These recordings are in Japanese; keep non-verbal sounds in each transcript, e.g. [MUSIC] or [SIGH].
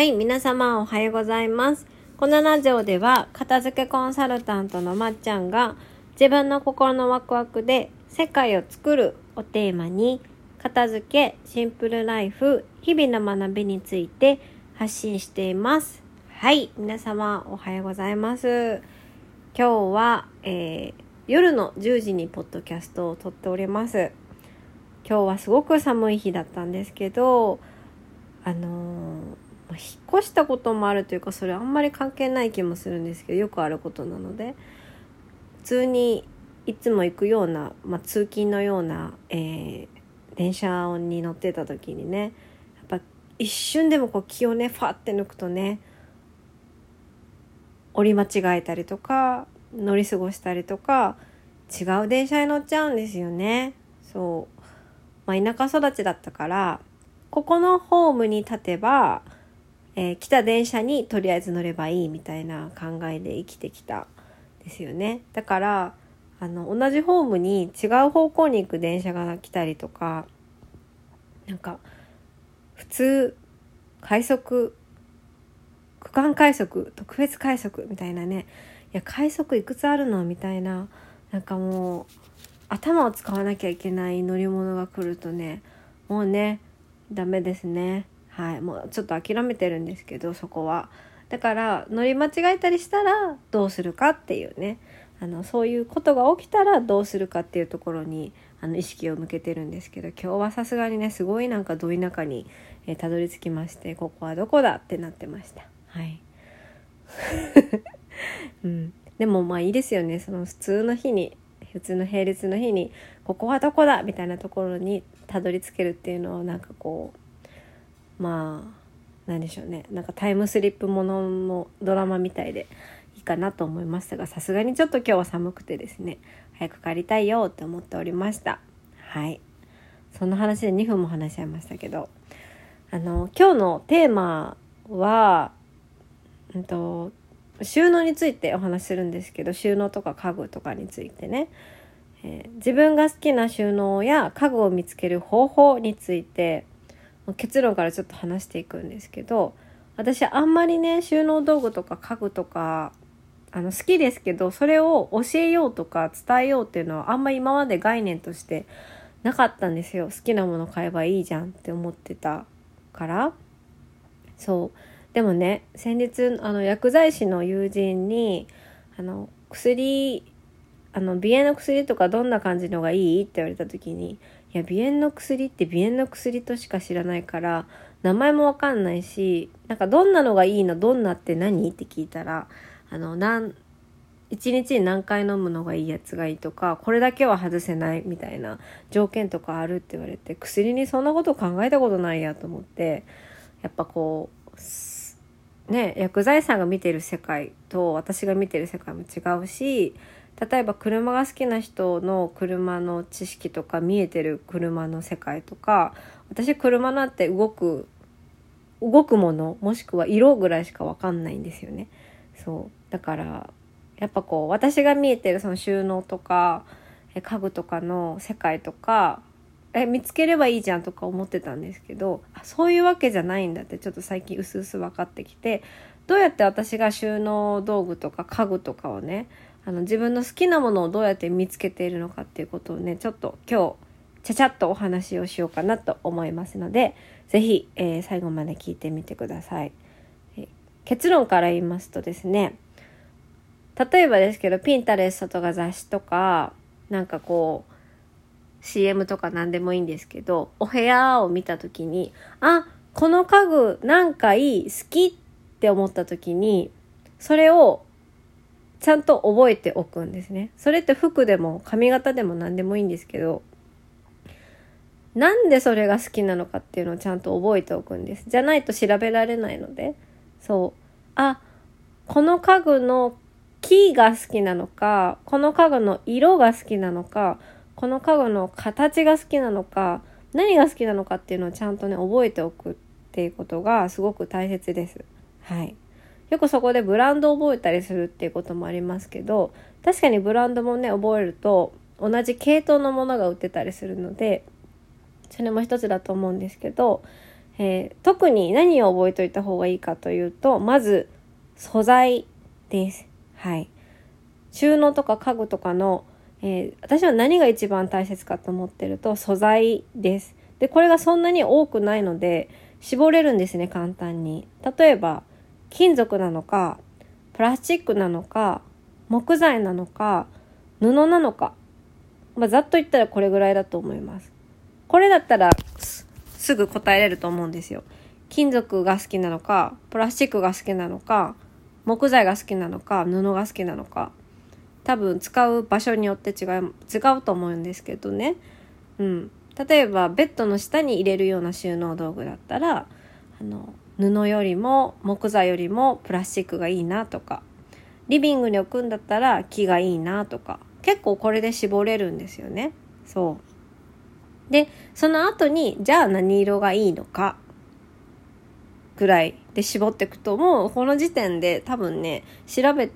はい、皆様おはようございます。このラジオでは、片付けコンサルタントのまっちゃんが、自分の心のワクワクで世界を作るをテーマに、片付け、シンプルライフ、日々の学びについて発信しています。はい、皆様おはようございます。今日は、えー夜の10時にポッドキャストを撮っております。今日はすごく寒い日だったんですけど、あのーまあ引っ越したこともあるというかそれあんまり関係ない気もするんですけどよくあることなので普通にいつも行くような、まあ、通勤のような、えー電車に乗ってた時にねやっぱ一瞬でもこう気をねファって抜くとね折り間違えたりとか乗り過ごしたりとか違う電車に乗っちゃうんですよね。そうまあ、田舎育ちだったからここのホームに立てば、えー来た電車にとりあえず乗ればいいみたいな考えで生きてきたですよね。だからあの同じホームに違う方向に行く電車が来たりとかなんか普通快速区間快速特別快速みたいなね。いや快速いくつあるのみたいななんかもう頭を使わなきゃいけない乗り物が来るとねもうねダメですね。はいもうちょっと諦めてるんですけどそこは。だから乗り間違えたりしたらどうするかっていうね。あのそういうことが起きたらどうするかっていうところにあの意識を向けてるんですけど今日はさすがにねすごいなんかど田舎に、えーたどり着きましてここはどこだってなってました。はい。[LAUGHS] うん、でもまあいいですよね。その普通の日に普通の並列の日にここはどこだみたいなところにたどり着けるっていうのをなんかこうまあなんでしょうね。なんかタイムスリップものもドラマみたいでいいかなと思いましたがさすがにちょっと今日は寒くてですね早く帰りたいよって思っておりました。はい。そんな話で2分も話しちゃいましたけどあの今日のテーマはうんと収納についてお話しするんですけど収納とか家具とかについてね、えー自分が好きな収納や家具を見つける方法について結論からちょっと話していくんですけど私あんまりね収納道具とか家具とかあの好きですけどそれを教えようとか伝えようっていうのはあんまり今まで概念としてなかったんですよ。好きなもの買えばいいじゃんって思ってたから。そう。でもね先日あの薬剤師の友人にあの薬あの鼻炎の薬とかどんな感じのがいいって言われた時にいや鼻炎の薬って鼻炎の薬としか知らないから名前もわかんないしなんかどんなのがいいのどんなって何？って聞いたらあのなん1日に何回飲むのがいいやつがいいとかこれだけは外せないみたいな条件とかあるって言われて薬にそんなこと考えたことないやと思ってやっぱこうね薬剤師さんが見てる世界と私が見てる世界も違うし例えば車が好きな人の車の知識とか見えてる車の世界とか私車なんて動く動くものもしくは色ぐらいしか分かんないんですよね。そうだからやっぱこう私が見えてるその収納とか家具とかの世界とかえ見つければいいじゃんとか思ってたんですけどそういうわけじゃないんだってちょっと最近うすうす分かってきてどうやって私が収納道具とか家具とかをねあの自分の好きなものをどうやって見つけているのかっていうことをねちょっと今日ちゃちゃっとお話をしようかなと思いますので是非、えー最後まで聞いてみてください。え結論から言いますとですね例えばですけどピンタレストとか雑誌とかなんかこう CM とか何でもいいんですけどお部屋を見た時にあこの家具なんかいい好きって思った時にそれをちゃんと覚えておくんですね。それって服でも髪型でも何でもいいんですけどなんでそれが好きなのかっていうのをちゃんと覚えておくんです。じゃないと調べられないので。そう。あこの家具の木が好きなのかこの家具の色が好きなのかこの家具の形が好きなのか何が好きなのかっていうのをちゃんとね覚えておくっていうことがすごく大切です。はい、よくそこでブランドを覚えたりするっていうこともありますけど確かにブランドもね覚えると同じ系統のものが売ってたりするのでそれも一つだと思うんですけど、えー、特に何を覚えておいた方がいいかというと、まず素材です。はい。収納とか家具とかの、えー、私は何が一番大切かと思ってると素材です。で、これがそんなに多くないので、絞れるんですね、簡単に。例えば、金属なのか、プラスチックなのか、木材なのか、布なのか。まあ、ざっと言ったらこれぐらいだと思います。これだったらすぐ答えれると思うんですよ。金属が好きなのか、プラスチックが好きなのか、木材が好きなのか、布が好きなのか。多分使う場所によって違う、違うと思うんですけどね。うん。例えばベッドの下に入れるような収納道具だったら、あの、布よりも木材よりもプラスチックがいいなとか、リビングに置くんだったら木がいいなとか、結構これで絞れるんですよね。そう。で、その後に、じゃあ何色がいいのか、ぐらいで絞っていくと、もうこの時点で多分ね、調べ、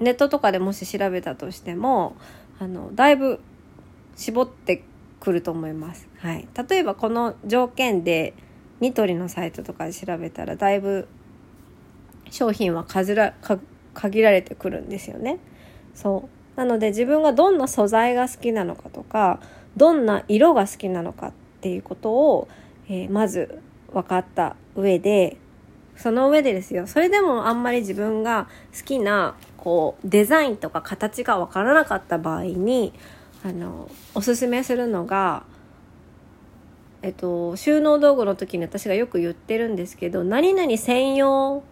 ネットとかでもし調べたとしても、あの、だいぶ絞ってくると思います。はい。例えばこの条件で、ニトリのサイトとかで調べたら、だいぶ商品は数ら限られてくるんですよね。そう。なので自分がどんな素材が好きなのかとかどんな色が好きなのかっていうことを、えー、まず分かった上でその上でですよそれでもあんまり自分が好きなこうデザインとか形が分からなかった場合にあのおすすめするのがえっと、収納道具の時に私がよく言ってるんですけど何々専用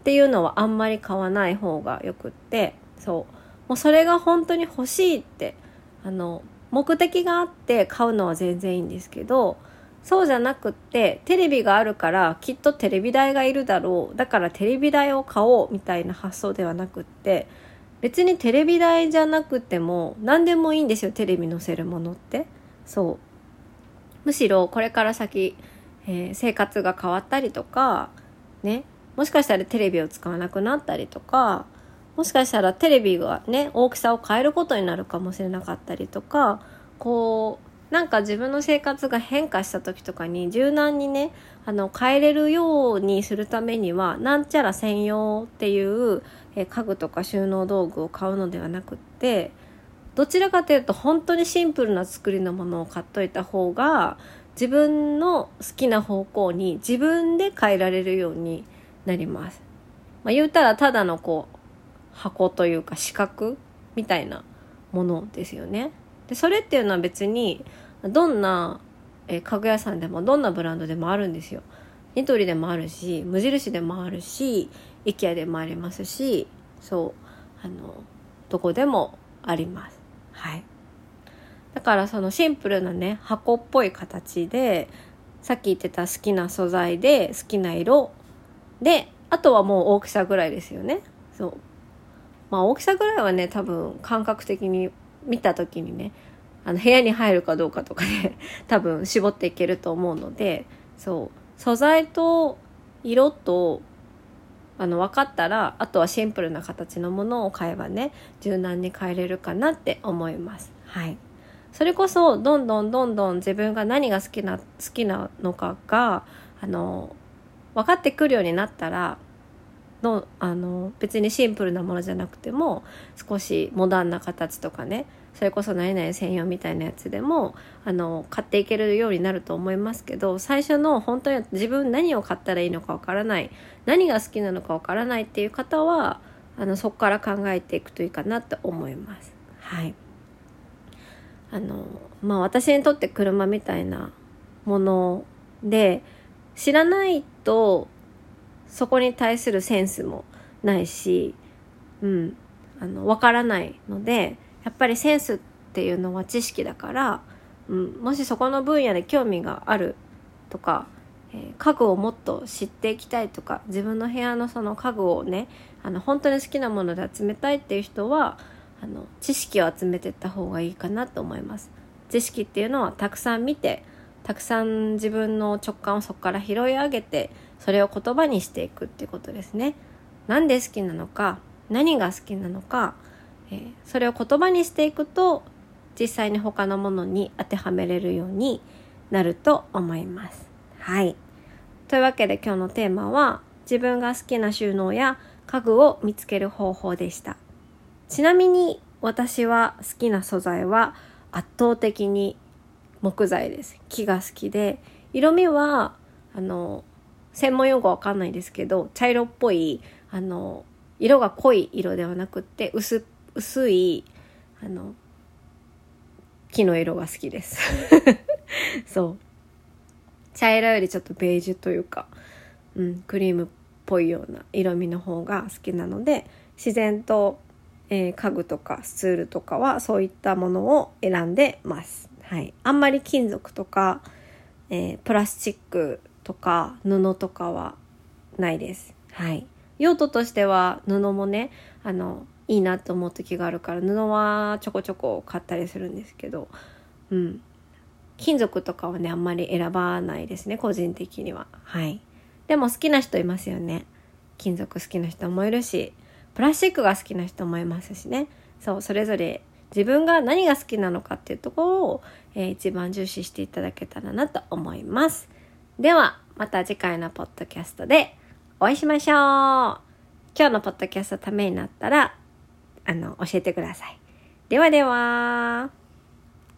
っていうのはあんまり買わない方がよくってそう。もうそれが本当に欲しいってあの目的があって買うのは全然いいんですけどそうじゃなくってテレビがあるからきっとテレビ台がいるだろう。だからテレビ台を買おうみたいな発想ではなくって別にテレビ台じゃなくても何でもいいんですよテレビ載せるものって。そう。むしろこれから先、えー、生活が変わったりとかねもしかしたらテレビを使わなくなったりとかもしかしたらテレビがね大きさを変えることになるかもしれなかったりとかこうなんか自分の生活が変化した時とかに柔軟にねあの変えれるようにするためにはなんちゃら専用っていうえ家具とか収納道具を買うのではなくってどちらかというと本当にシンプルな作りのものを買っといた方が自分の好きな方向に自分で変えられるようになります。まあ、言うたらただのこう箱というか四角みたいなものですよね。でそれっていうのは別にどんな、え家具屋さんでもどんなブランドでもあるんですよ。ニトリでもあるし無印でもあるし IKEA でもありますしそうあのどこでもあります。はい。だからそのシンプルなね箱っぽい形でさっき言ってた好きな素材で好きな色。であとはもう大きさぐらいですよね。そう。まあ大きさぐらいはね、多分感覚的に見た時にね、あの部屋に入るかどうかとかで [LAUGHS] 多分絞っていけると思うので、そう、素材と色とあの分かったらあとはシンプルな形のものを買えばね柔軟に変えれるかなって思います。はい。それこそどんどんどんどん自分が何が好きな好きなのかがあの分かってくるようになったらのあの別にシンプルなものじゃなくても少しモダンな形とかねそれこそ何々専用みたいなやつでもあの買っていけるようになると思いますけど最初の本当に自分何を買ったらいいのかわからない何が好きなのかわからないっていう方はあのそこから考えていくといいかなと思います。はいあのまあ私にとって車みたいなもので知らないとそこに対するセンスもないし、うん、あの、わからないので、やっぱりセンスっていうのは知識だから、うん、もしそこの分野で興味があるとか、えー、家具をもっと知っていきたいとか、自分の部屋のその家具をね、あの、本当に好きなもので集めたいっていう人は、あの、知識を集めていった方がいいかなと思います。知識っていうのはたくさん見て、たくさん自分の直感をそこから拾い上げて、それを言葉にしていくっていうことですね。なんで好きなのか、何が好きなのか、えー、それを言葉にしていくと、実際に他のものに当てはめれるようになると思います。はい。というわけで今日のテーマは自分が好きな収納や家具を見つける方法でしたちなみに私は好きな素材は圧倒的に木材です木が好きで色味はあの専門用語わかんないですけど茶色っぽいあの色が濃い色ではなくって薄薄いあの木の色が好きです [LAUGHS] そう茶色よりちょっとベージュというか、うん、クリームっぽいような色味の方が好きなので自然と、えー、家具とかスツールとかはそういったものを選んでます。はい、あんまり金属とか、えー、プラスチックとか布とかはないです。はい、用途としては布もねあのいいなと思う時があるから布はちょこちょこ買ったりするんですけど、うん、金属とかはねあんまり選ばないですね個人的には。はい。でも好きな人いますよね。金属好きな人もいるしプラスチックが好きな人もいますしね。そうそれぞれ自分が何が好きなのかっていうところを、えー、一番重視していただけたらなと思います。ではまた次回のポッドキャストでお会いしましょう。今日のポッドキャストためになったらあの教えてくださいではでは。